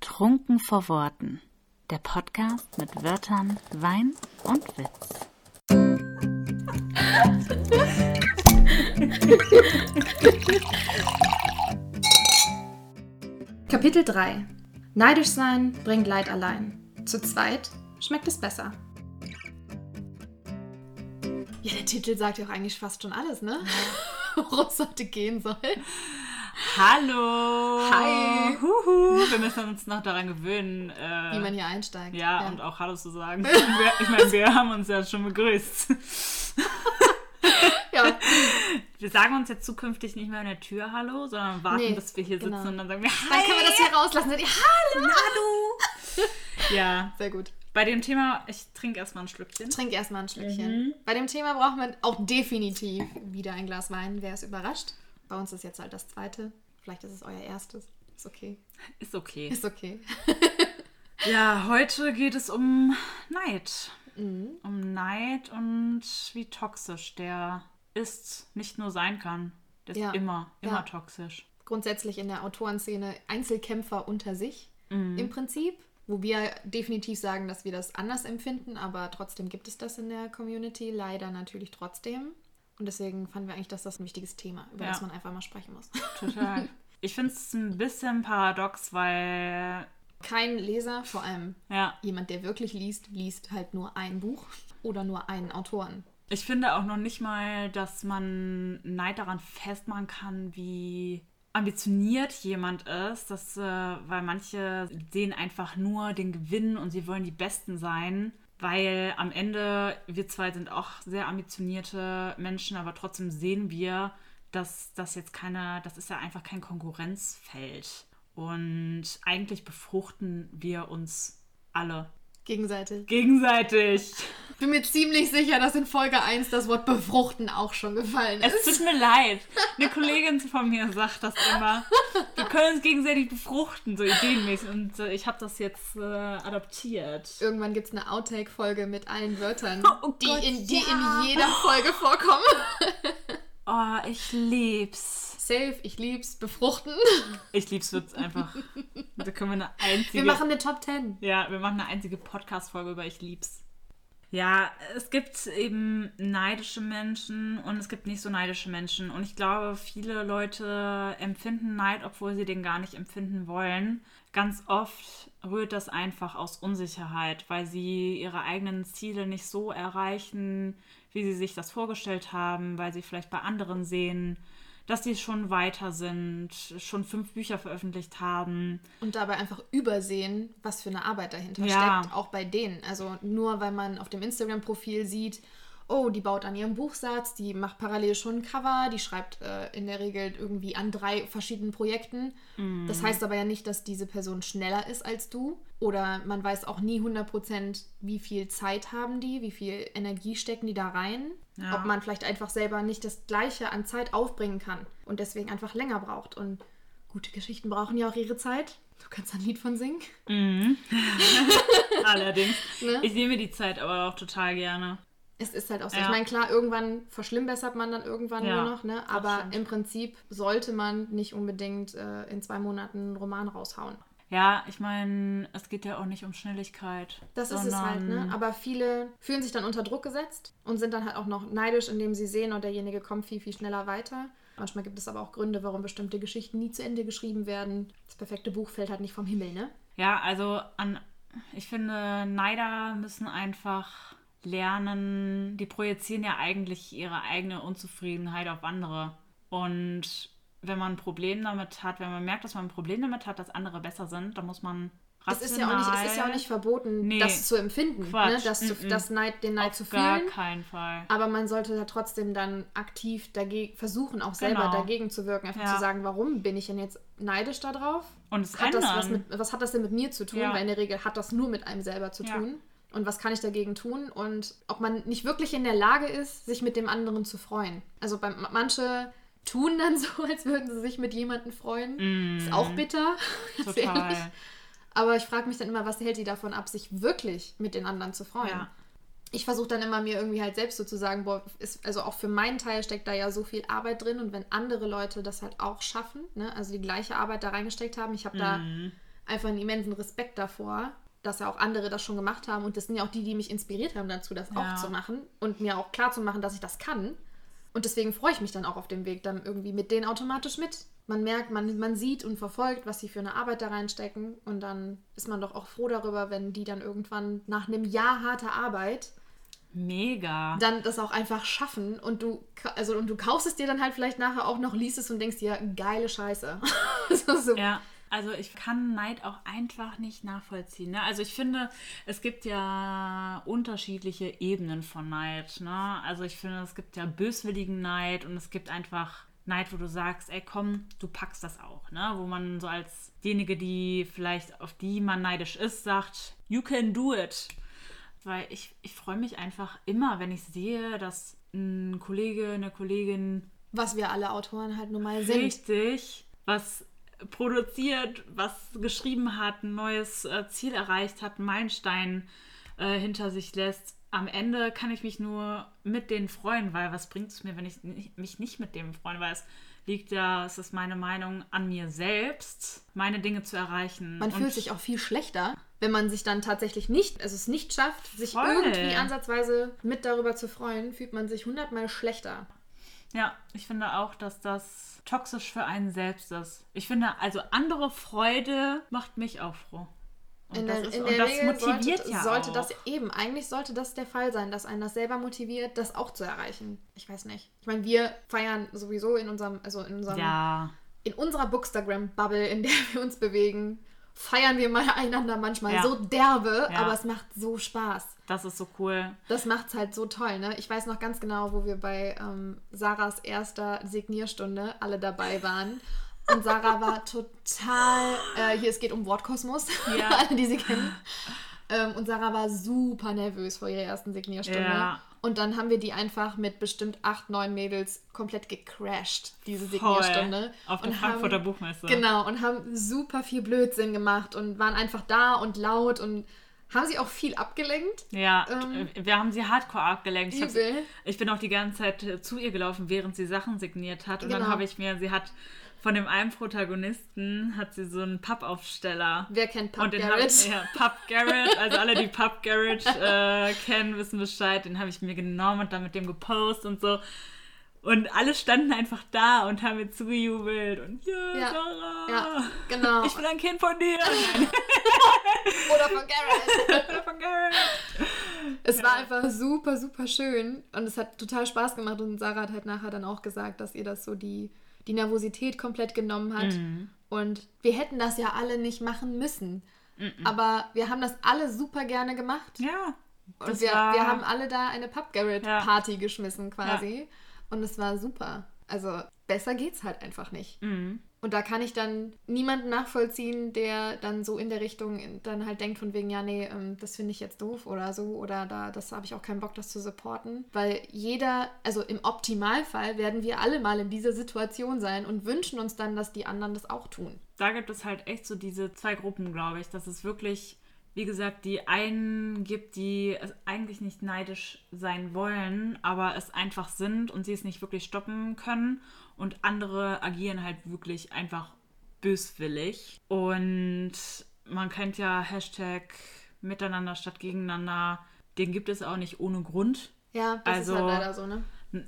Trunken vor Worten. Der Podcast mit Wörtern, Wein und Witz. Kapitel 3 Neidisch sein bringt Leid allein. Zu zweit schmeckt es besser. Ja, der Titel sagt ja auch eigentlich fast schon alles, ne? Worum es heute gehen soll. Hallo! Hi. Huhu. Wir müssen uns noch daran gewöhnen. Äh, Wie man hier einsteigt. ja, und auch Hallo zu sagen. wir, ich meine, wir haben uns ja schon begrüßt. ja. Wir sagen uns jetzt zukünftig nicht mehr an der Tür Hallo, sondern warten, Nee, bis wir hier genau. sitzen und dann sagen wir Dann Hi! können wir das hier rauslassen. Dann, Hallo! Ja, Sehr gut. bei dem Thema, ich trinke erstmal ein Schlückchen. Trink erstmal ein Schlückchen. Bei dem Thema braucht man auch definitiv wieder ein Glas Wein. Wer ist überrascht? Bei uns ist jetzt halt das zweite. Vielleicht ist es euer erstes. Ist okay. Ist okay. Ist okay. Ja, heute geht es um Neid. Mhm. Um Neid und wie toxisch der ist, nicht nur sein kann. Der ist Ja. immer, immer Ja. toxisch. Grundsätzlich in der Autorenszene Einzelkämpfer unter sich Mhm. im Prinzip. Wo wir definitiv sagen, dass wir das anders empfinden, aber trotzdem gibt es das in der Community. Leider natürlich trotzdem. Und deswegen fanden wir eigentlich, dass das ein wichtiges Thema, über Ja. das man einfach mal sprechen muss. Total. ich finde es ein bisschen paradox, weil, Kein Leser, vor allem ja, jemand, der wirklich liest, liest halt nur ein Buch oder nur einen Autoren. ich finde auch noch nicht mal, dass man Neid daran festmachen kann, wie ambitioniert jemand ist, dass, äh, weil manche sehen einfach nur den Gewinn und sie wollen die Besten sein, weil am Ende, wir zwei sind auch sehr ambitionierte Menschen, aber trotzdem sehen wir, dass das jetzt keine, das ist ja einfach kein Konkurrenzfeld. Und eigentlich befruchten wir uns alle Gegenseitig. gegenseitig. Ich bin mir ziemlich sicher, dass in Folge 1 das Wort befruchten auch schon gefallen Es ist. tut mir leid. Eine Kollegin von mir sagt das immer. Wir können uns gegenseitig befruchten, so ideenmäßig. Und äh, ich habe das jetzt äh, adoptiert. Irgendwann gibt es eine Outtake-Folge mit allen Wörtern, Oh die, Gott, in, die ja. in jeder Folge vorkommen. Oh, ich lieb's. Safe, ich lieb's. Befruchten. Ich lieb's wird's einfach. Da können wir eine einzige. Wir machen eine Top 10. ja, wir machen eine einzige Podcast-Folge über Ich lieb's. Ja, es gibt eben neidische Menschen und es gibt nicht so neidische Menschen. Und ich glaube, viele Leute empfinden Neid, obwohl sie den gar nicht empfinden wollen. Ganz oft rührt das einfach aus Unsicherheit, weil sie ihre eigenen Ziele nicht so erreichen, wie sie sich das vorgestellt haben, weil sie vielleicht bei anderen sehen, dass sie schon weiter sind, schon fünf Bücher veröffentlicht haben. Und dabei einfach übersehen, was für eine Arbeit dahinter Ja. steckt, auch bei denen. Also nur weil man auf dem Instagram-Profil sieht, oh, die baut an ihrem Buchsatz, die macht parallel schon ein Cover, die schreibt äh, in der Regel irgendwie an drei verschiedenen Projekten. Das heißt aber ja nicht, dass diese Person schneller ist als du. Oder man weiß auch nie 100%, wie viel Zeit haben die, wie viel Energie stecken die da rein. Ja. Ob man vielleicht einfach selber nicht das Gleiche an Zeit aufbringen kann und deswegen einfach länger braucht. Und gute Geschichten brauchen ja auch ihre Zeit. Du kannst ein Lied von singen. Allerdings. Ne? Ich nehme die Zeit aber auch total gerne. Es ist halt auch so. Ja. Ich meine, klar, irgendwann verschlimmbessert man dann irgendwann Ja, nur noch, ne? Aber im Prinzip sollte man nicht unbedingt äh, in zwei Monaten einen Roman raushauen. Ja, ich meine, es geht ja auch nicht um Schnelligkeit. Das ist es halt, ne? Aber viele fühlen sich dann unter Druck gesetzt und sind dann halt auch noch neidisch, indem sie sehen, und derjenige kommt viel, viel schneller weiter. Manchmal gibt es aber auch Gründe, warum bestimmte Geschichten nie zu Ende geschrieben werden. Das perfekte Buch fällt halt nicht vom Himmel, ne? Ja, also an, ich finde, Neider müssen einfach lernen, die projizieren ja eigentlich ihre eigene Unzufriedenheit auf andere. Und wenn man ein Problem damit hat, wenn man merkt, dass man ein Problem damit hat, dass andere besser sind, dann muss man Es ist, ja auch nicht, es ist ja auch nicht verboten, Nee. das zu empfinden, ne? Das, zu, das Neid, den Neid auf zu gar fühlen. keinen Fall. Aber man sollte ja trotzdem dann aktiv dagegen versuchen, auch selber Genau. dagegen zu wirken. Einfach Ja. zu sagen, warum bin ich denn jetzt neidisch darauf? Und es Hat das was, mit, was hat das denn mit mir zu tun? Ja. Weil in der Regel hat das nur mit einem selber zu Ja. tun. Und was kann ich dagegen tun? Und ob man nicht wirklich in der Lage ist, sich mit dem anderen zu freuen. Also bei, manche tun dann so, als würden sie sich mit jemandem freuen. Ist auch bitter. ganz Mm. Ehrlich. Aber ich frage mich dann immer, was hält die davon ab, sich wirklich mit den anderen zu freuen? Ja. Ich versuche dann immer mir irgendwie halt selbst so zu sagen, boah, ist, also auch für meinen Teil steckt da ja so viel Arbeit drin und wenn andere Leute das halt auch schaffen, ne, also die gleiche Arbeit da reingesteckt haben, ich habe da einfach einen immensen Respekt davor, dass ja auch andere das schon gemacht haben. Und das sind ja auch die, die mich inspiriert haben dazu, das Ja. auch zu machen und mir auch klar zu machen, dass ich das kann. Und deswegen freue ich mich dann auch auf dem Weg dann irgendwie mit denen automatisch mit. Man merkt, man, man sieht und verfolgt, was sie für eine Arbeit da reinstecken. Und dann ist man doch auch froh darüber, wenn die dann irgendwann nach einem Jahr harter Arbeit Mega. dann das auch einfach schaffen und du also und du kaufst es dir dann halt vielleicht nachher auch noch, liest es und denkst dir, geile Scheiße. so, so. Ja, also ich kann Neid auch einfach nicht nachvollziehen. Ne? Also ich finde, es gibt ja unterschiedliche Ebenen von Neid. Ne? Also ich finde, es gibt ja böswilligen Neid und es gibt einfach Neid, wo du sagst, ey komm, du packst das auch. Ne? Wo man so als diejenige, die vielleicht auf die man neidisch ist, sagt, you can do it. Weil ich, ich freue mich einfach immer, wenn ich sehe, dass ein Kollege, eine Kollegin Was wir alle Autoren halt nun mal sind. richtig was produziert, was geschrieben hat, ein neues äh, Ziel erreicht hat, einen Meilenstein äh, hinter sich lässt. Am Ende kann ich mich nur mit denen freuen, weil was bringt es mir, wenn ich mich nicht mit dem freue? Weil es liegt ja, es ist meine Meinung, an mir selbst, meine Dinge zu erreichen. Man fühlt sich auch viel schlechter, wenn man sich dann tatsächlich nicht, also es nicht schafft, sich Voll. irgendwie ansatzweise mit darüber zu freuen, fühlt man sich hundertmal schlechter. Ja, ich finde auch, dass das toxisch für einen selbst ist. Ich finde, also andere Freude macht mich auch froh. Und In das, der, ist, in und der das Regel motiviert sollte, ja sollte auch. das eben, eigentlich sollte das der Fall sein, dass einen das selber motiviert, das auch zu erreichen. Ich weiß nicht. Ich meine, wir feiern sowieso in unserem, also in unserem, ja, in unserer Bookstagram-Bubble, in der wir uns bewegen, feiern wir mal einander manchmal Ja. so derbe, Ja. aber es macht so Spaß. das ist so cool. Das macht's halt so toll, ne? Ich weiß noch ganz genau, wo wir bei ähm, Sarahs erster Signierstunde alle dabei waren. Und Sarah war total, äh, hier es geht um Wortkosmos, Ja. alle, die sie kennen. Ähm, und Sarah war super nervös vor ihrer ersten Signierstunde. Ja. Und dann haben wir die einfach mit bestimmt acht, neun Mädels komplett gecrashed, diese Voll. Signierstunde. Auf der Frankfurter haben, Buchmesse. Genau, und haben super viel Blödsinn gemacht und waren einfach da und laut und haben sie auch viel abgelenkt. Ja, Ähm, wir haben sie hardcore abgelenkt. Ich, ich bin auch die ganze Zeit äh, zu ihr gelaufen, während sie Sachen signiert hat. Und dann Genau. habe ich mir, sie hat von dem einen Protagonisten, hat sie so einen Pappaufsteller. Wer kennt Pub und den hab Garrett? ich, ja, Pub Garrett, also alle, die Pub Garrett äh, kennen, wissen Bescheid. Den habe ich mir genommen und dann mit dem gepostet und so. Und alle standen einfach da und haben mir zugejubelt. Und ja, Ja, Sarah, Ja, genau. ich bin ein Kind von dir. Oder von Garrett. von Garrett. Es war einfach super, super schön und es hat total Spaß gemacht und Sarah hat halt nachher dann auch gesagt, dass ihr das so die, die Nervosität komplett genommen hat. Mhm. Und wir hätten das ja alle nicht machen müssen. Aber wir haben das alle super gerne gemacht. Ja. Und wir, war- wir haben alle da eine Pub Garrett Ja. Party geschmissen quasi. Und es war super. Also besser geht's halt einfach nicht. Mhm. Und da kann ich dann niemanden nachvollziehen, der dann so in der Richtung dann halt denkt von wegen, ja, nee, ähm, das finde ich jetzt doof oder so oder da, das habe ich auch keinen Bock, das zu supporten. Weil jeder, also im Optimalfall werden wir alle mal in dieser Situation sein und wünschen uns dann, dass die anderen das auch tun. da gibt es halt echt so diese zwei Gruppen, glaube ich, dass es wirklich, wie gesagt, die einen gibt, die es eigentlich nicht neidisch sein wollen, aber es einfach sind und sie es nicht wirklich stoppen können und andere agieren halt wirklich einfach böswillig und man kennt ja Hashtag Miteinander statt Gegeneinander, den gibt es auch nicht ohne Grund. Ja, das Also- ist halt leider so, ne?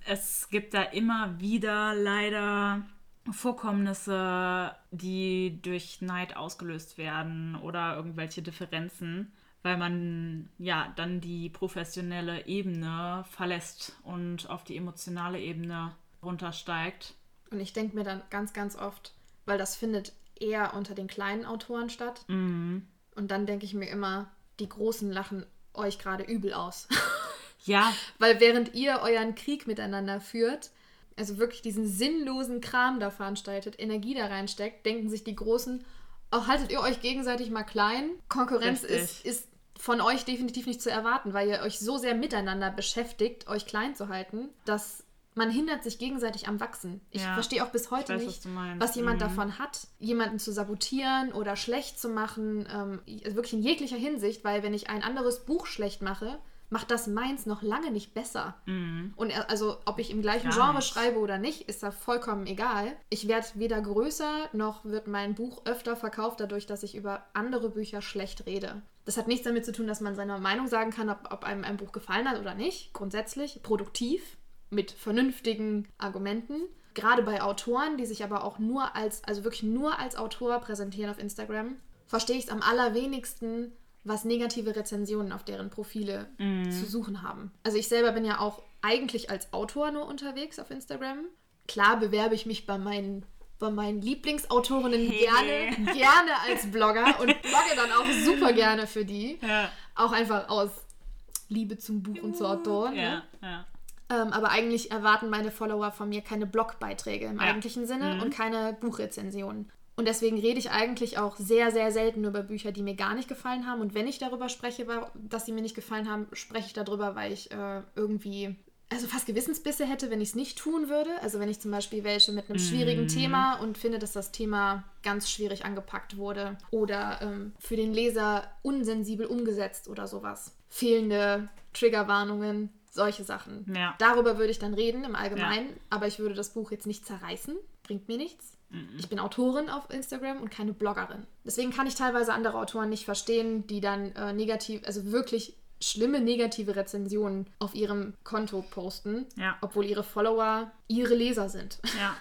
Es gibt da immer wieder leider Vorkommnisse, die durch Neid ausgelöst werden oder irgendwelche Differenzen, weil man ja dann die professionelle Ebene verlässt und auf die emotionale Ebene runtersteigt. Und ich denke mir dann ganz, ganz oft, weil das findet eher unter den kleinen Autoren statt. Mhm. Und dann denke ich mir immer, die Großen lachen euch gerade übel aus. Ja, Weil während ihr euren Krieg miteinander führt, also wirklich diesen sinnlosen Kram da veranstaltet, Energie da reinsteckt, denken sich die Großen, auch haltet ihr euch gegenseitig mal klein. Konkurrenz ist, ist von euch definitiv nicht zu erwarten, weil ihr euch so sehr miteinander beschäftigt, euch klein zu halten, dass man hindert sich gegenseitig am Wachsen. Ich Ja, verstehe auch bis heute weiß, nicht, was was jemand Mhm. davon hat, jemanden zu sabotieren oder schlecht zu machen, ähm, also wirklich in jeglicher Hinsicht, weil wenn ich ein anderes Buch schlecht mache, macht das meins noch lange nicht besser. Mhm. Und er- also, ob ich im gleichen Gar Genre nicht. schreibe oder nicht, ist da vollkommen egal. Ich werde weder größer, noch wird mein Buch öfter verkauft, dadurch, dass ich über andere Bücher schlecht rede. Das hat nichts damit zu tun, dass man seine Meinung sagen kann, ob, ob einem ein Buch gefallen hat oder nicht. Grundsätzlich produktiv, mit vernünftigen Argumenten. Gerade bei Autoren, die sich aber auch nur als, also wirklich nur als Autor präsentieren auf Instagram, verstehe ich es am allerwenigsten, was negative Rezensionen auf deren Profile zu suchen haben. Also ich selber bin ja auch eigentlich als Autor nur unterwegs auf Instagram. Klar bewerbe ich mich bei meinen, bei meinen Lieblingsautorinnen Hey. gerne, gerne als Blogger und blogge dann auch super gerne für die. Ja. Auch einfach aus Liebe zum Buch und zu Autoren. Ja, Ne? ja. Ähm, aber eigentlich erwarten meine Follower von mir keine Blogbeiträge im Ja. eigentlichen Sinne Mhm. und keine Buchrezensionen. Und deswegen rede ich eigentlich auch sehr, sehr selten über Bücher, die mir gar nicht gefallen haben. Und wenn ich darüber spreche, dass sie mir nicht gefallen haben, spreche ich darüber, weil ich äh, irgendwie, also fast Gewissensbisse hätte, wenn ich es nicht tun würde. Also wenn ich zum Beispiel welche mit einem schwierigen Thema und finde, dass das Thema ganz schwierig angepackt wurde oder ähm, für den Leser unsensibel umgesetzt oder sowas. Fehlende Triggerwarnungen, solche Sachen. Ja. Darüber würde ich dann reden im Allgemeinen, aber ich würde das Buch jetzt nicht zerreißen. Bringt mir nichts. Ich bin Autorin auf Instagram und keine Bloggerin. Deswegen kann ich teilweise andere Autoren nicht verstehen, die dann äh, negativ, also wirklich schlimme negative Rezensionen auf ihrem Konto posten, Ja. obwohl ihre Follower ihre Leser sind. Ja.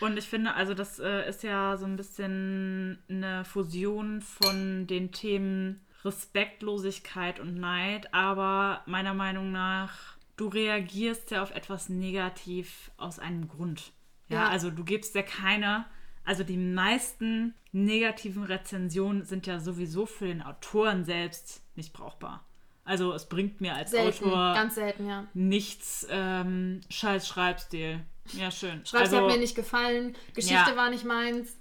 Und ich finde, also das äh, ist ja so ein bisschen eine Fusion von den Themen Respektlosigkeit und Neid, aber meiner Meinung nach, du reagierst ja auf etwas negativ aus einem Grund. Ja, Ja. also du gibst ja keine, also die meisten negativen Rezensionen sind ja sowieso für den Autoren selbst nicht brauchbar. Also es bringt mir als Selten, Autor ganz selten, ja. nichts ähm, scheiß Schreibstil. Ja, schön. Schreibst, also, hat mir nicht gefallen, Geschichte Ja. war nicht meins.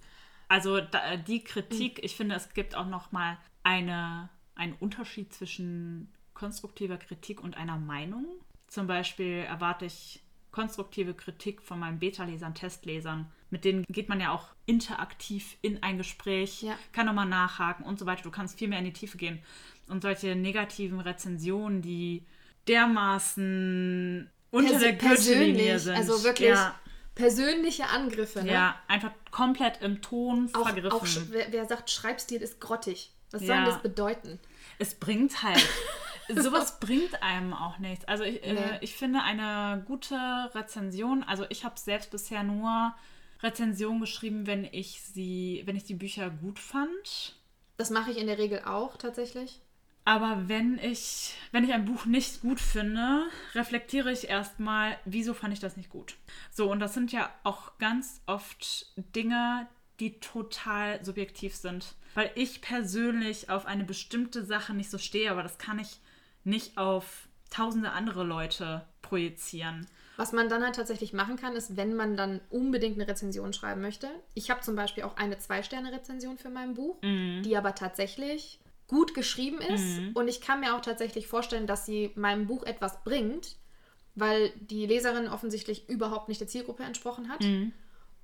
also da, die Kritik, ich finde, es gibt auch noch mal eine, einen Unterschied zwischen konstruktiver Kritik und einer Meinung. Zum Beispiel erwarte ich konstruktive Kritik von meinen Beta-Lesern, Testlesern. Mit denen geht man ja auch interaktiv in ein Gespräch, Ja. kann nochmal nachhaken und so weiter. Du kannst viel mehr in die Tiefe gehen. Und solche negativen Rezensionen, die dermaßen unter Pers- der Gürtellinie persönlich, sind. also wirklich Ja, persönliche Angriffe. Ne? ja, einfach komplett im Ton Auch, vergriffen. auch wer, wer sagt, Schreibstil ist grottig. Was soll Ja. denn das bedeuten? es bringt halt. Sowas bringt einem auch nichts. Also ich, Nee. äh, ich finde eine gute Rezension, also ich habe selbst bisher nur Rezensionen geschrieben, wenn ich sie, wenn ich die Bücher gut fand. Das mache ich in der Regel auch tatsächlich. Aber wenn ich, wenn ich ein Buch nicht gut finde, reflektiere ich erstmal, wieso fand ich das nicht gut. So, und das sind ja auch ganz oft Dinge, die total subjektiv sind. Weil ich persönlich auf eine bestimmte Sache nicht so stehe, aber das kann ich nicht auf tausende andere Leute projizieren. Was man dann halt tatsächlich machen kann, ist, wenn man dann unbedingt eine Rezension schreiben möchte. Ich habe zum Beispiel auch eine Zwei-Sterne-Rezension für mein Buch, die aber tatsächlich gut geschrieben ist. Und ich kann mir auch tatsächlich vorstellen, dass sie meinem Buch etwas bringt, weil die Leserin offensichtlich überhaupt nicht der Zielgruppe entsprochen hat.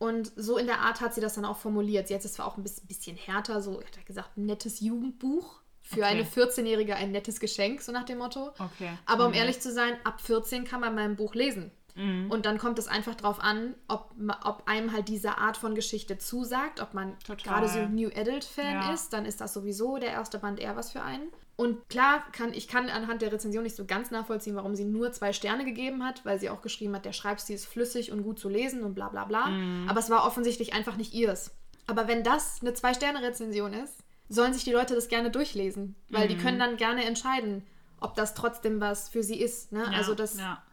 Und so in der Art hat sie das dann auch formuliert. Sie hat es zwar auch ein bisschen, härter, so, hat er gesagt, nettes Jugendbuch. Für Okay. eine 14-Jährige ein nettes Geschenk, so nach dem Motto. Okay. Aber um ehrlich zu sein, ab 14 kann man mein Buch lesen. Mhm. Und dann kommt es einfach drauf an, ob, ob einem halt diese Art von Geschichte zusagt, ob man gerade so ein New Adult-Fan Ja. ist, dann ist das sowieso der erste Band eher was für einen. Und klar, kann, ich kann anhand der Rezension nicht so ganz nachvollziehen, warum sie nur zwei Sterne gegeben hat, weil sie auch geschrieben hat, der Schreibstil ist flüssig und gut zu lesen und bla bla bla. Mhm. Aber es war offensichtlich einfach nicht ihrs. Aber wenn das eine Zwei-Sterne-Rezension ist, sollen sich die Leute das gerne durchlesen, weil Mhm. die können dann gerne entscheiden, ob das trotzdem was für sie ist. Ne? Ja, also das ja.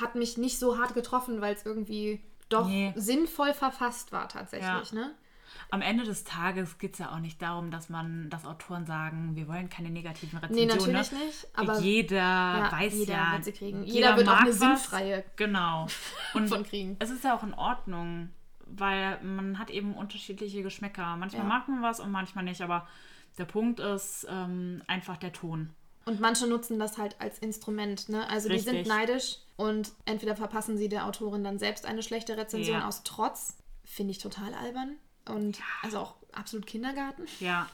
hat mich nicht so hart getroffen, weil es irgendwie doch Nee. sinnvoll verfasst war tatsächlich. Ja. Ne? Am Ende des Tages geht es ja auch nicht darum, dass man, dass Autoren sagen, wir wollen keine negativen Nee, Rezensionen. natürlich ne? nicht. Aber jeder weiß jeder ja, wird sie kriegen. Jeder wird auch mag eine was. sinnfreie Genau. Und von kriegen. es ist ja auch in Ordnung, weil man hat eben unterschiedliche Geschmäcker. Manchmal Ja. mag man was und manchmal nicht, aber der Punkt ist ähm, einfach der Ton. Und manche nutzen das halt als Instrument. Ne? Also die sind Richtig. neidisch und entweder verpassen sie der Autorin dann selbst eine schlechte Rezension Ja. aus Trotz. Finde ich total albern. Und also auch absolut Kindergarten. Ja.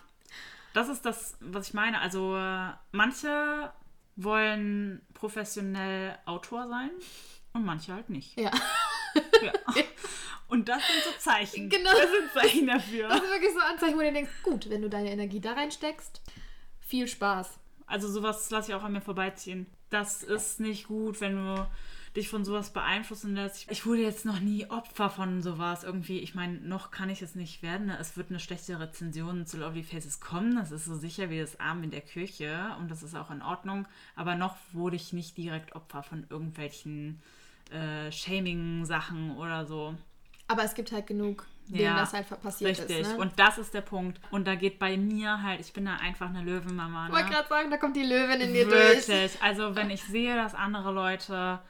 Das ist das, was ich meine. Also äh, manche wollen professionell Autor sein und manche halt nicht. Ja. Ja. Und das sind so Zeichen. Genau. Das sind Zeichen dafür. Das sind wirklich so Anzeichen, wo du denkst, gut, wenn du deine Energie da reinsteckst, viel Spaß. Also sowas lasse ich auch an mir vorbeiziehen. Das ist nicht gut, wenn du dich von sowas beeinflussen lässt. Ich wurde jetzt noch nie Opfer von sowas irgendwie. Ich meine, noch kann ich es nicht werden. ne? Es wird eine schlechte Rezension zu Lovely Faces kommen. Das ist so sicher wie das Arm in der Kirche und das ist auch in Ordnung. Aber noch wurde ich nicht direkt Opfer von irgendwelchen äh, Shaming-Sachen oder so. Aber es gibt halt genug, denen Ja, das halt passiert Richtig. ist. Ne? Und das ist der Punkt. Und da geht bei mir halt, ich bin da einfach eine Löwenmama. ich wollte Ne? gerade sagen, da kommt die Löwin in dir durch. Wirklich. Also wenn ich sehe, dass andere Leute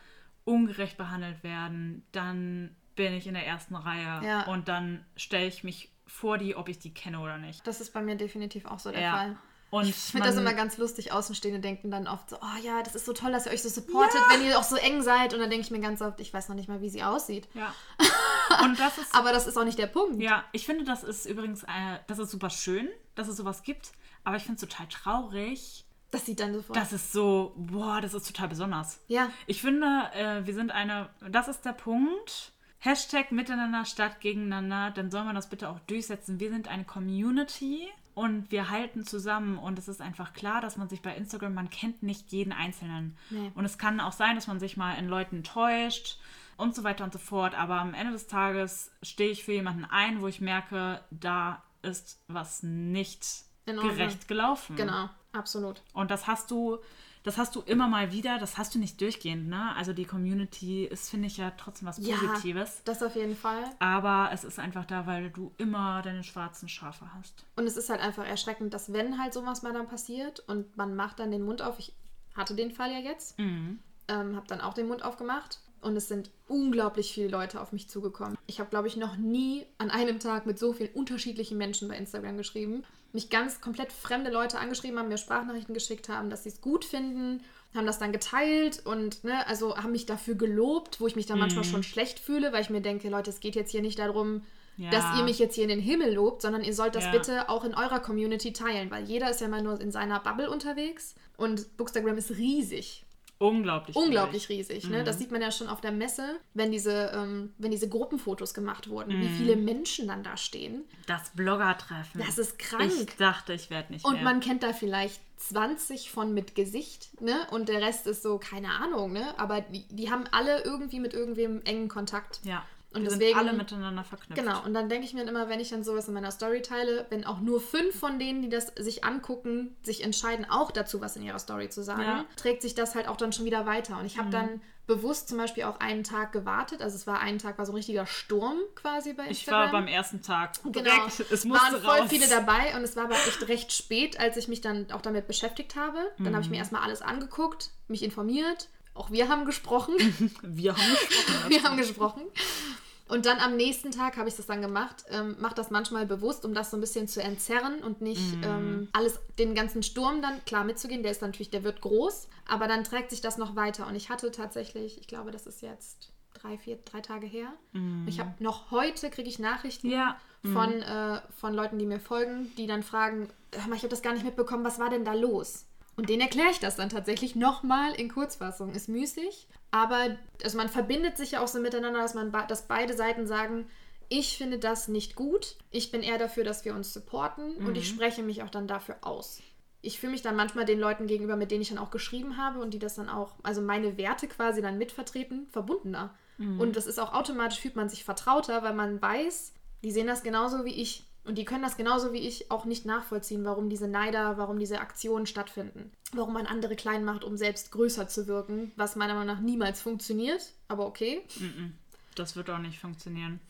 ungerecht behandelt werden, dann bin ich in der ersten Reihe Ja. und dann stelle ich mich vor die, ob ich die kenne oder nicht. Das ist bei mir definitiv auch so der Ja. Fall. Und Ich finde das immer ganz lustig. Außenstehende denken dann oft so, oh ja, das ist so toll, dass ihr euch so supportet, wenn ihr auch so eng seid. Und dann denke ich mir ganz oft, ich weiß noch nicht mal, wie sie aussieht. Ja. Und das ist Aber das ist auch nicht der Punkt. Ja, ich finde, das ist übrigens, äh, das ist super schön, dass es sowas gibt. Aber ich finde es total traurig, Das sieht dann sofort. Das ist so, boah, das ist total besonders. Ja. Ich finde, äh, wir sind eine, das ist der Punkt. Hashtag miteinander statt gegeneinander, dann soll man das bitte auch durchsetzen. Wir sind eine Community und wir halten zusammen und es ist einfach klar, dass man sich bei Instagram, man kennt nicht jeden Einzelnen. Nee. Und es kann auch sein, dass man sich mal in Leuten täuscht und so weiter und so fort. Aber am Ende des Tages stehe ich für jemanden ein, wo ich merke, da ist was nicht. Gerecht gelaufen. Genau, absolut. Und das hast du, das hast du immer mal wieder, das hast du nicht durchgehend, ne? Also die Community ist, finde ich, ja trotzdem was Ja, Positives. das auf jeden Fall. Aber es ist einfach da, weil du immer deine schwarzen Schafe hast. Und es ist halt einfach erschreckend, dass wenn halt sowas mal dann passiert und man macht dann den Mund auf, ich hatte den Fall ja jetzt, Mhm. ähm, habe dann auch den Mund aufgemacht und es sind unglaublich viele Leute auf mich zugekommen. Ich habe, glaube ich, noch nie an einem Tag mit so vielen unterschiedlichen Menschen bei Instagram geschrieben. Mich ganz komplett fremde Leute angeschrieben haben, mir Sprachnachrichten geschickt haben, dass sie es gut finden, haben das dann geteilt und ne, also haben mich dafür gelobt, wo ich mich dann manchmal schon schlecht fühle, weil ich mir denke, Leute, es geht jetzt hier nicht darum, Ja. dass ihr mich jetzt hier in den Himmel lobt, sondern ihr sollt das Ja. bitte auch in eurer Community teilen, weil jeder ist ja mal nur in seiner Bubble unterwegs und Bookstagram ist riesig. Unglaublich. Unglaublich schwierig. riesig. Ne? Das sieht man ja schon auf der Messe, wenn diese, ähm, wenn diese Gruppenfotos gemacht wurden, wie viele Menschen dann da stehen. Das Blogger-Treffen. Das ist krank. Ich dachte, ich werde nicht Und mehr. man kennt da vielleicht 20 von mit Gesicht, ne? Und der Rest ist so, keine Ahnung, ne? Aber die, die haben alle irgendwie mit irgendwem engen Kontakt. ja. Und wir deswegen- sind alle miteinander verknüpft. Genau, und dann denke ich mir immer, wenn ich dann sowas in meiner Story teile, wenn auch nur fünf von denen, die das sich angucken, sich entscheiden, auch dazu was in ihrer Story zu sagen, Ja. Mhm. trägt sich das halt auch dann schon wieder weiter. Und ich habe dann bewusst zum Beispiel auch einen Tag gewartet. Also es war einen Tag, war so ein richtiger Sturm quasi bei Ich Instagram. war beim ersten Tag. Genau. Direkt, es musste waren voll raus. viele dabei und es war aber echt recht spät, als ich mich dann auch damit beschäftigt habe. Dann habe ich Mhm. mir erstmal alles angeguckt, mich informiert. Auch wir haben gesprochen. Wir haben gesprochen. Wir haben gesprochen. Und dann am nächsten Tag habe ich das dann gemacht. Ähm, Mach das manchmal bewusst, um das so ein bisschen zu entzerren und nicht ähm, alles, den ganzen Sturm dann klar mitzugehen. Der ist natürlich, der wird groß, aber dann trägt sich das noch weiter. Und ich hatte tatsächlich, ich glaube, das ist jetzt drei, vier, drei Tage her. Ich habe noch heute kriege ich Nachrichten Ja. von, äh, von Leuten, die mir folgen, die dann fragen, hör mal, ich habe das gar nicht mitbekommen, was war denn da los? Und denen erkläre ich das dann tatsächlich nochmal in Kurzfassung. Ist müßig, aber also man verbindet sich ja auch so miteinander, dass, man, dass beide Seiten sagen, ich finde das nicht gut, ich bin eher dafür, dass wir uns supporten und ich spreche mich auch dann dafür aus. Ich fühle mich dann manchmal den Leuten gegenüber, mit denen ich dann auch geschrieben habe und die das dann auch, also meine Werte quasi dann mitvertreten, verbundener. Und das ist auch automatisch, fühlt man sich vertrauter, weil man weiß, die sehen das genauso wie ich. Und die können das genauso wie ich auch nicht nachvollziehen, warum diese Neider, warum diese Aktionen stattfinden. Warum man andere klein macht, um selbst größer zu wirken, was meiner Meinung nach niemals funktioniert. Aber okay. Das wird auch nicht funktionieren.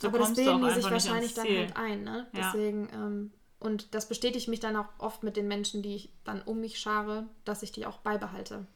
So Aber das bilden die sich wahrscheinlich dann halt ein, ne? Ja. Deswegen, ähm, und das bestätigt mich dann auch oft mit den Menschen, die ich dann um mich schare, dass ich die auch beibehalte.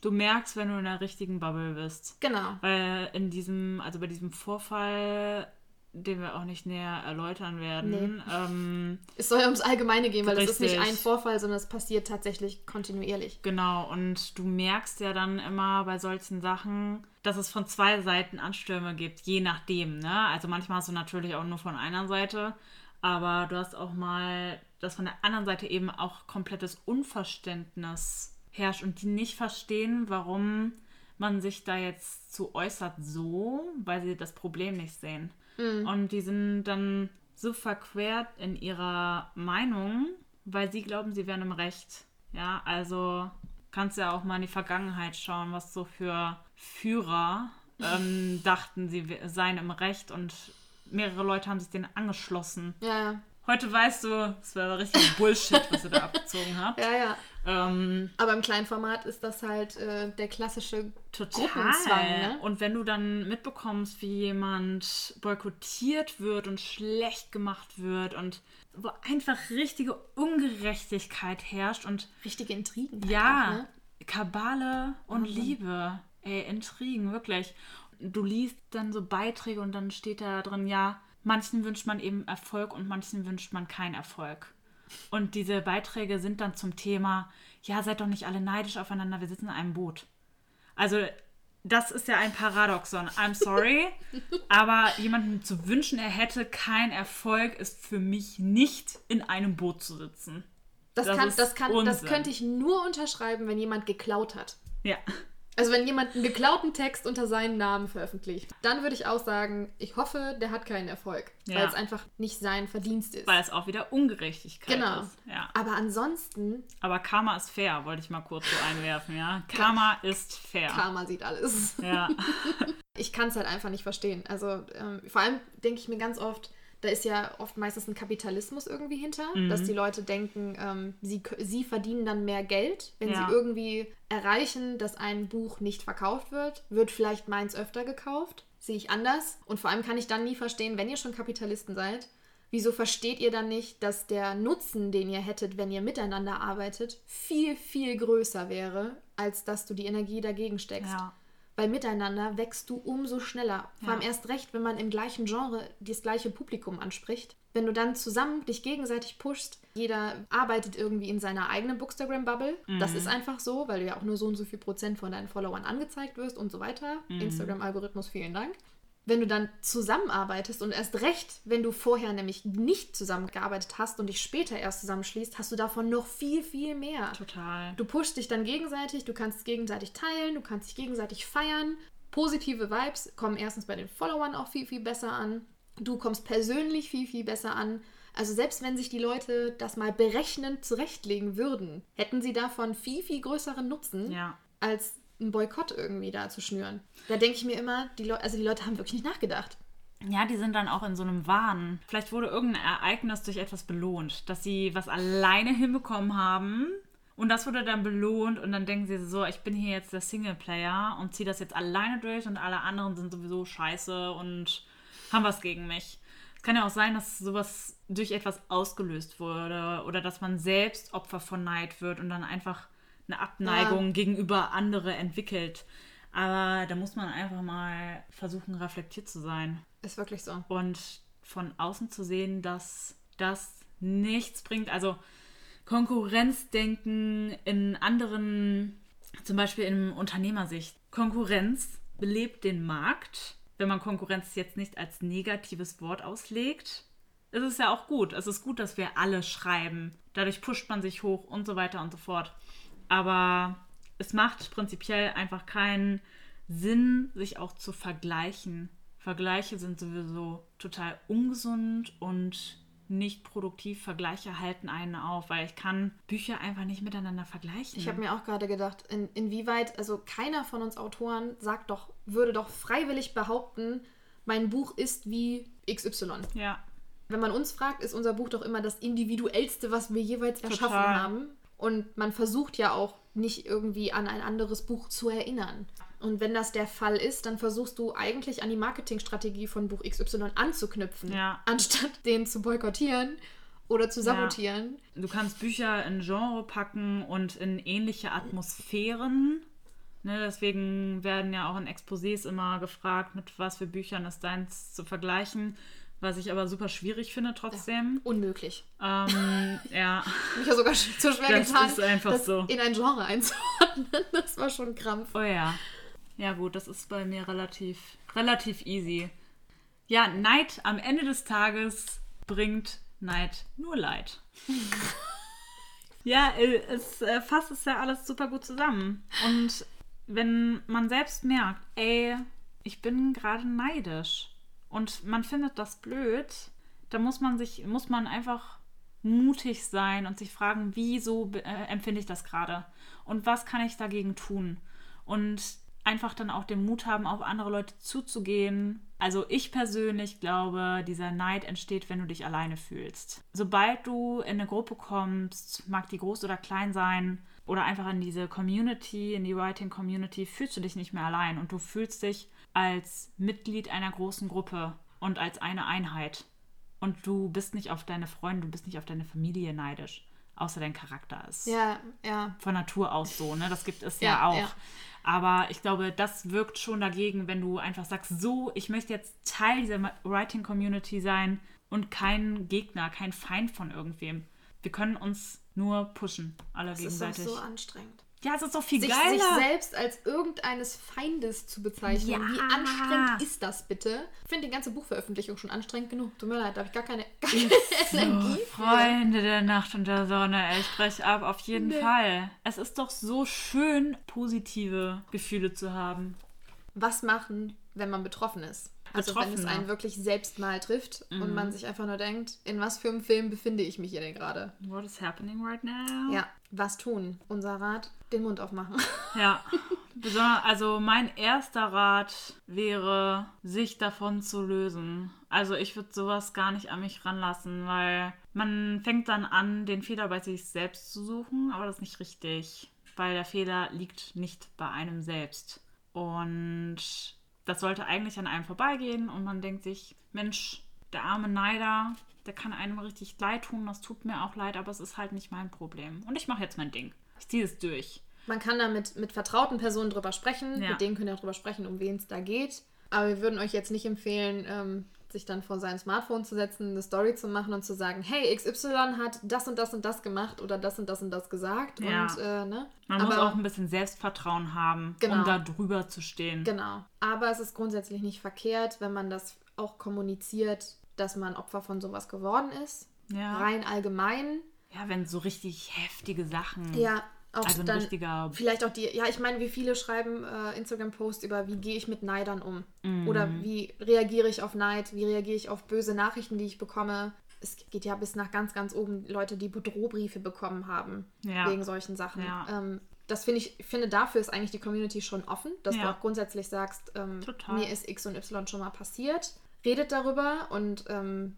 Du merkst, wenn du in der richtigen Bubble bist. Genau. Weil in diesem, also bei diesem Vorfall, den wir auch nicht näher erläutern werden, ähm, Es soll ja ums Allgemeine gehen, weil es ist nicht ein Vorfall, sondern es passiert tatsächlich kontinuierlich. genau, und du merkst ja dann immer bei solchen Sachen, dass es von zwei Seiten Anstürme gibt, je nachdem, ne? Also manchmal hast du natürlich auch nur von einer Seite, aber du hast auch mal, dass von der anderen Seite eben auch komplettes Unverständnis herrscht und die nicht verstehen, warum man sich da jetzt zu äußert so, weil sie das Problem nicht sehen. Mhm. Und die sind dann so verquert in ihrer Meinung, weil sie glauben, sie wären im Recht. Ja, also kannst ja auch mal in die Vergangenheit schauen, was so für Führer ähm, dachten, sie seien im Recht und mehrere Leute haben sich denen angeschlossen. Ja. Heute weißt du, es war richtig Bullshit, was ihr da abgezogen habt. Ja, ja. Ähm, Aber im kleinen Format ist das halt äh, der klassische total. Gruppenzwang. Ne? Und wenn du dann mitbekommst, wie jemand boykottiert wird und schlecht gemacht wird und wo einfach richtige Ungerechtigkeit herrscht und richtige Intrigen. Ja, auch, ne? Kabale und mhm. Liebe. Ey, Intrigen, wirklich. Du liest dann so Beiträge und dann steht da drin, ja, manchen wünscht man eben Erfolg und manchen wünscht man keinen Erfolg. Und diese Beiträge sind dann zum Thema, ja, seid doch nicht alle neidisch aufeinander, wir sitzen in einem Boot. Also, das ist ja ein Paradoxon. I'm sorry. aber jemandem zu wünschen, er hätte keinen Erfolg, ist für mich nicht in einem Boot zu sitzen. Das, das, kann, das, kann, das könnte ich nur unterschreiben, wenn jemand geklaut hat. Ja. Also wenn jemand einen geklauten Text unter seinen Namen veröffentlicht, dann würde ich auch sagen, ich hoffe, der hat keinen Erfolg, ja. weil es einfach nicht sein Verdienst ist. Weil es auch wieder Ungerechtigkeit genau. ist. Ja. Aber ansonsten. Aber Karma ist fair, wollte ich mal kurz so einwerfen, ja. Karma ist fair. Karma sieht alles. Ja. ich kann es halt einfach nicht verstehen. Also ähm, vor allem denke ich mir ganz oft, da ist ja oft meistens ein Kapitalismus irgendwie hinter, mhm. dass die Leute denken, ähm, sie, sie verdienen dann mehr Geld, wenn ja. sie irgendwie erreichen, dass ein Buch nicht verkauft wird, wird vielleicht meins öfter gekauft. Sehe ich anders. Und vor allem kann ich dann nie verstehen, wenn ihr schon Kapitalisten seid, wieso versteht ihr dann nicht, dass der Nutzen, den ihr hättet, wenn ihr miteinander arbeitet, viel, viel größer wäre, als dass du die Energie dagegen steckst. Ja. Weil miteinander wächst du umso schneller. Vor allem erst recht, wenn man im gleichen Genre das gleiche Publikum anspricht. Wenn du dann zusammen dich gegenseitig pushst, jeder arbeitet irgendwie in seiner eigenen Bookstagram-Bubble. Mhm. Das ist einfach so, weil du ja auch nur so und so viel Prozent von deinen Followern angezeigt wirst und so weiter. Mhm. Instagram-Algorithmus, vielen Dank wenn du dann zusammenarbeitest und erst recht, wenn du vorher nämlich nicht zusammengearbeitet hast und dich später erst zusammenschließt, hast du davon noch viel, viel mehr. Total. Du pushst dich dann gegenseitig, du kannst gegenseitig teilen, du kannst dich gegenseitig feiern. Positive Vibes kommen erstens bei den Followern auch viel, viel besser an. Du kommst persönlich viel, viel besser an. Also selbst wenn sich die Leute das mal berechnend zurechtlegen würden, hätten sie davon viel, viel größeren Nutzen, ja. als einen Boykott irgendwie da zu schnüren. Da denke ich mir immer, die Leute, also die Leute haben wirklich nicht nachgedacht. Ja, die sind dann auch in so einem Wahn. Vielleicht wurde irgendein Ereignis durch etwas belohnt, dass sie was alleine hinbekommen haben. Und das wurde dann belohnt und dann denken sie so, ich bin hier jetzt der Singleplayer und ziehe das jetzt alleine durch und alle anderen sind sowieso scheiße und haben was gegen mich. Es kann ja auch sein, dass sowas durch etwas ausgelöst wurde oder dass man selbst Opfer von Neid wird und dann einfach eine Abneigung ja. gegenüber andere entwickelt. Aber da muss man einfach mal versuchen, reflektiert zu sein. Ist wirklich so. Und von außen zu sehen, dass das nichts bringt. Also Konkurrenzdenken in anderen, zum Beispiel in Unternehmersicht. Konkurrenz belebt den Markt. Wenn man Konkurrenz jetzt nicht als negatives Wort auslegt, ist es ja auch gut. Es ist gut, dass wir alle schreiben. Dadurch pusht man sich hoch und so weiter und so fort. Aber es macht prinzipiell einfach keinen Sinn, sich auch zu vergleichen. Vergleiche sind sowieso total ungesund und nicht produktiv. Vergleiche halten einen auf, weil ich kann Bücher einfach nicht miteinander vergleichen. Ich habe mir auch gerade gedacht, in, inwieweit, also keiner von uns Autoren sagt doch, würde doch freiwillig behaupten, mein Buch ist wie XY. Ja. Wenn man uns fragt, ist unser Buch doch immer das individuellste, was wir jeweils erschaffen Total. haben. Und man versucht ja auch nicht irgendwie an ein anderes Buch zu erinnern. Und wenn das der Fall ist, dann versuchst du eigentlich an die Marketingstrategie von Buch XY anzuknüpfen, ja. anstatt den zu boykottieren oder zu sabotieren. Ja. Du kannst Bücher in Genre packen und in ähnliche Atmosphären. Ne, deswegen werden ja auch in Exposés immer gefragt, mit was für Büchern ist deins zu vergleichen was ich aber super schwierig finde trotzdem. Ja, unmöglich. Ähm, ja. Mich ja sogar so schwer das getan, ist einfach das so. in ein Genre einzuordnen. Das war schon Krampf. Oh ja. Ja gut, das ist bei mir relativ, relativ easy. Ja, Neid am Ende des Tages bringt Neid nur Leid. Ja, äh, es äh, fasst es ja alles super gut zusammen. Und wenn man selbst merkt, ey, ich bin gerade neidisch und man findet das blöd, dann muss man sich, muss man einfach mutig sein und sich fragen, wieso äh, empfinde ich das gerade und was kann ich dagegen tun und einfach dann auch den Mut haben, auf andere Leute zuzugehen. Also ich persönlich glaube, dieser Neid entsteht, wenn du dich alleine fühlst. Sobald du in eine Gruppe kommst, mag die groß oder klein sein, oder einfach in diese Community, in die Writing Community, fühlst du dich nicht mehr allein und du fühlst dich als Mitglied einer großen Gruppe und als eine Einheit. Und du bist nicht auf deine Freunde, du bist nicht auf deine Familie neidisch, außer dein Charakter ist. Ja, ja. Von Natur aus so, ne? Das gibt es ja, ja auch. Ja. Aber ich glaube, das wirkt schon dagegen, wenn du einfach sagst, so, ich möchte jetzt Teil dieser Writing Community sein und kein Gegner, kein Feind von irgendwem. Wir können uns nur pushen, alle das gegenseitig. Das ist so anstrengend. Ja, es ist doch viel sich, geiler. Sich selbst als irgendeines Feindes zu bezeichnen. Ja. Wie anstrengend ist das bitte? Ich finde die ganze Buchveröffentlichung schon anstrengend genug. Tut mir leid, da habe ich gar keine, gar keine so, Energie. Freunde der Nacht und der Sonne, ich spreche ab, auf jeden nee. Fall. Es ist doch so schön, positive Gefühle zu haben. Was machen, wenn man betroffen ist? Also wenn es einen wirklich selbst mal trifft mhm. und man sich einfach nur denkt, in was für einem Film befinde ich mich hier denn gerade? What is happening right now? Ja, was tun? Unser Rat, den Mund aufmachen. Ja, also mein erster Rat wäre, sich davon zu lösen. Also ich würde sowas gar nicht an mich ranlassen, weil man fängt dann an, den Fehler bei sich selbst zu suchen, aber das ist nicht richtig, weil der Fehler liegt nicht bei einem selbst. Und das sollte eigentlich an einem vorbeigehen und man denkt sich, Mensch, der arme Neider, der kann einem richtig leid tun, das tut mir auch leid, aber es ist halt nicht mein Problem. Und ich mache jetzt mein Ding. Ich ziehe es durch. Man kann da mit, mit vertrauten Personen drüber sprechen, ja. mit denen könnt ihr auch drüber sprechen, um wen es da geht. Aber wir würden euch jetzt nicht empfehlen, ähm, sich dann vor sein Smartphone zu setzen, eine Story zu machen und zu sagen, hey, XY hat das und das und das gemacht oder das und das und das gesagt. Ja. Und, äh, ne? Man Aber, muss auch ein bisschen Selbstvertrauen haben, genau. um da drüber zu stehen. Genau. Aber es ist grundsätzlich nicht verkehrt, wenn man das auch kommuniziert, dass man Opfer von sowas geworden ist. Ja. Rein allgemein. Ja, wenn so richtig heftige Sachen. Ja, auch also ein dann richtiger. Vielleicht auch die, ja, ich meine, wie viele schreiben äh, Instagram-Posts über, wie gehe ich mit Neidern um? Mhm. Oder wie reagiere ich auf Neid? Wie reagiere ich auf böse Nachrichten, die ich bekomme? Es geht ja bis nach ganz, ganz oben Leute, die Bedrohbriefe bekommen haben ja. wegen solchen Sachen. Ja. Ähm, das finde ich, finde dafür ist eigentlich die Community schon offen, dass ja. du auch grundsätzlich sagst, ähm, mir ist X und Y schon mal passiert. Redet darüber und ähm,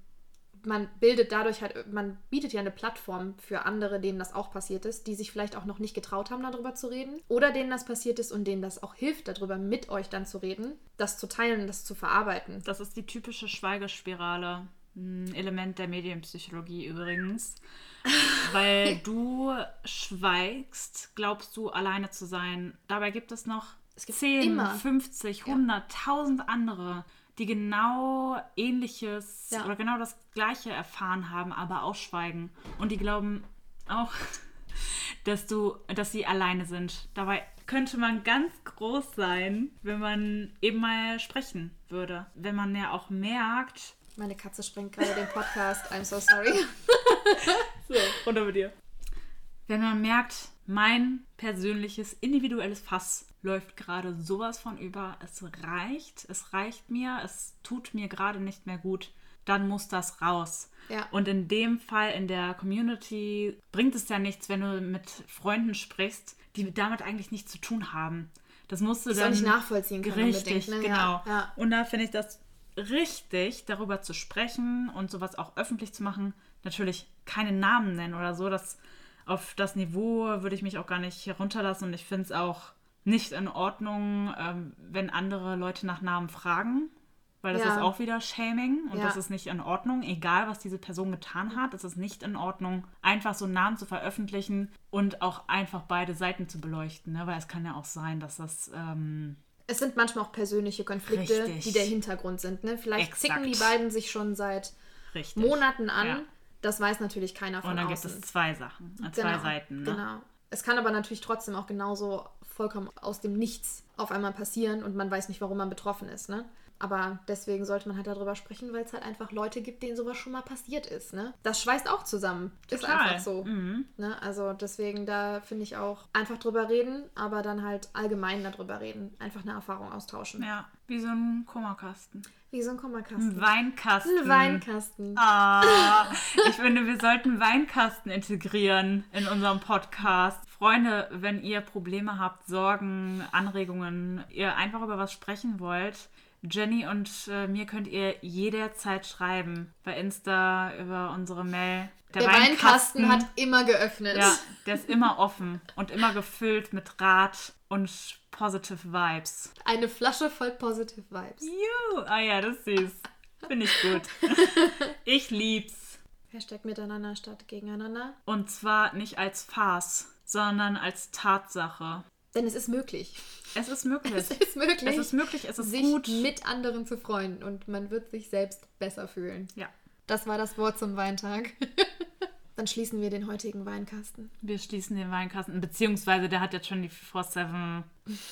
man bildet dadurch halt, man bietet ja eine Plattform für andere, denen das auch passiert ist, die sich vielleicht auch noch nicht getraut haben, darüber zu reden. Oder denen das passiert ist und denen das auch hilft, darüber mit euch dann zu reden, das zu teilen das zu verarbeiten. Das ist die typische Schweigespirale. Ein Element der Medienpsychologie übrigens. Weil du schweigst, glaubst du alleine zu sein. Dabei gibt es noch es gibt 10, immer. 50, 100, ja. 1000 andere, die genau ähnliches ja. oder genau das gleiche erfahren haben, aber ausschweigen. Und die glauben auch, dass du, dass sie alleine sind. Dabei könnte man ganz groß sein, wenn man eben mal sprechen würde. Wenn man ja auch merkt. Meine Katze sprengt gerade den Podcast. I'm so sorry. so, runter mit dir. Wenn man merkt, mein persönliches individuelles Fass läuft gerade sowas von über. Es reicht, es reicht mir, es tut mir gerade nicht mehr gut. Dann muss das raus. Ja. Und in dem Fall in der Community bringt es ja nichts, wenn du mit Freunden sprichst, die damit eigentlich nichts zu tun haben. Das musst du das dann nicht nachvollziehen können. Richtig, ne? genau. Ja, ja. Und da finde ich das richtig, darüber zu sprechen und sowas auch öffentlich zu machen. Natürlich keine Namen nennen oder so. Das, auf das Niveau würde ich mich auch gar nicht herunterlassen und ich finde es auch nicht in Ordnung, ähm, wenn andere Leute nach Namen fragen, weil das ja. ist auch wieder Shaming und ja. das ist nicht in Ordnung. Egal, was diese Person getan hat, es ist nicht in Ordnung, einfach so Namen zu veröffentlichen und auch einfach beide Seiten zu beleuchten, ne? weil es kann ja auch sein, dass das... Ähm, es sind manchmal auch persönliche Konflikte, Richtig. die der Hintergrund sind. Ne? Vielleicht Exakt. zicken die beiden sich schon seit Richtig. Monaten an. Ja. Das weiß natürlich keiner von Und dann außen. gibt es zwei Sachen, zwei genau, Seiten. Ne? Genau. Es kann aber natürlich trotzdem auch genauso vollkommen aus dem Nichts auf einmal passieren und man weiß nicht, warum man betroffen ist. Ne? Aber deswegen sollte man halt darüber sprechen, weil es halt einfach Leute gibt, denen sowas schon mal passiert ist. Ne? Das schweißt auch zusammen. Ist Total. einfach so. Mhm. Ne? Also deswegen, da finde ich auch einfach drüber reden, aber dann halt allgemein darüber reden. Einfach eine Erfahrung austauschen. Ja, wie so ein Kummerkasten. Wie so ein Kummerkasten. Ein Weinkasten. Ein Weinkasten. Ah, ich finde, wir sollten Weinkasten integrieren in unserem Podcast. Freunde, wenn ihr Probleme habt, Sorgen, Anregungen, ihr einfach über was sprechen wollt, Jenny und äh, mir könnt ihr jederzeit schreiben. Bei Insta, über unsere Mail. Der, Weinkasten, hat immer geöffnet. Ja, der ist immer offen und immer gefüllt mit Rat und positive Vibes. Eine Flasche voll Positive Vibes. Juhu. Ah ja, das ist süß. Finde ich gut. Ich lieb's. Hashtag miteinander statt gegeneinander. Und zwar nicht als Farce, sondern als Tatsache. Denn es ist möglich. Es ist möglich. Es ist möglich, Es ist möglich, es ist sich gut. mit anderen zu freuen und man wird sich selbst besser fühlen. Ja, Das war das Wort zum Weintag. Dann schließen wir den heutigen Weinkasten. wir schließen den Weinkasten, beziehungsweise der hat jetzt schon die 4-7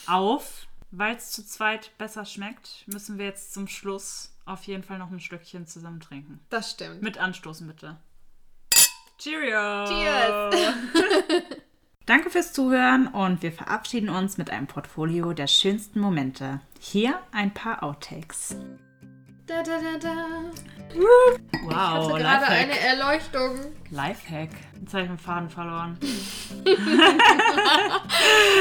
auf. Weil es zu zweit besser schmeckt, müssen wir jetzt zum Schluss auf jeden Fall noch ein Stückchen zusammen trinken. Das stimmt. Mit anstoßen, bitte. Cheerio! Cheers! Danke fürs Zuhören und wir verabschieden uns mit einem Portfolio der schönsten Momente. Hier ein paar Outtakes. Da, da, da, da. Wow, Ich hatte gerade eine Lifehack. Erleuchtung. Lifehack. Jetzt habe ich den Faden verloren.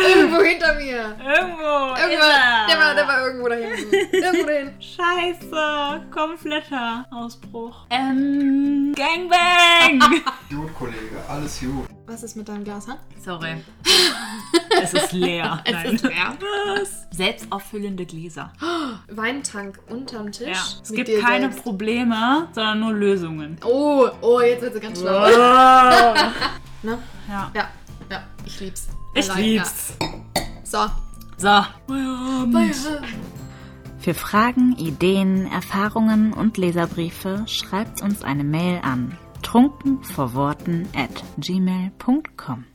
Irgendwo hinter mir. Irgendwo. Irgendwo, er. der, war, der war irgendwo da hinten. Irgendwo dahin. Scheiße. Kompletter Ausbruch. Ähm, Gangbang. Gut, Kollege, alles gut. Was ist mit deinem Glas, ha? Sorry. es ist leer. Es Nein. ist leer. Was? Selbstauffüllende Gläser. Weintank unterm Tisch. Ja. Es gibt keine selbst. Probleme, sondern nur Lösungen. Oh, oh, jetzt wird sie ganz schlau. Ne? Ja. Ja, ja, ich lieb's. Ich Allein, lieb's. Ja. So. So. Für Fragen, Ideen, Erfahrungen und Leserbriefe schreibt uns eine Mail an trunkenvorworten at gmail.com.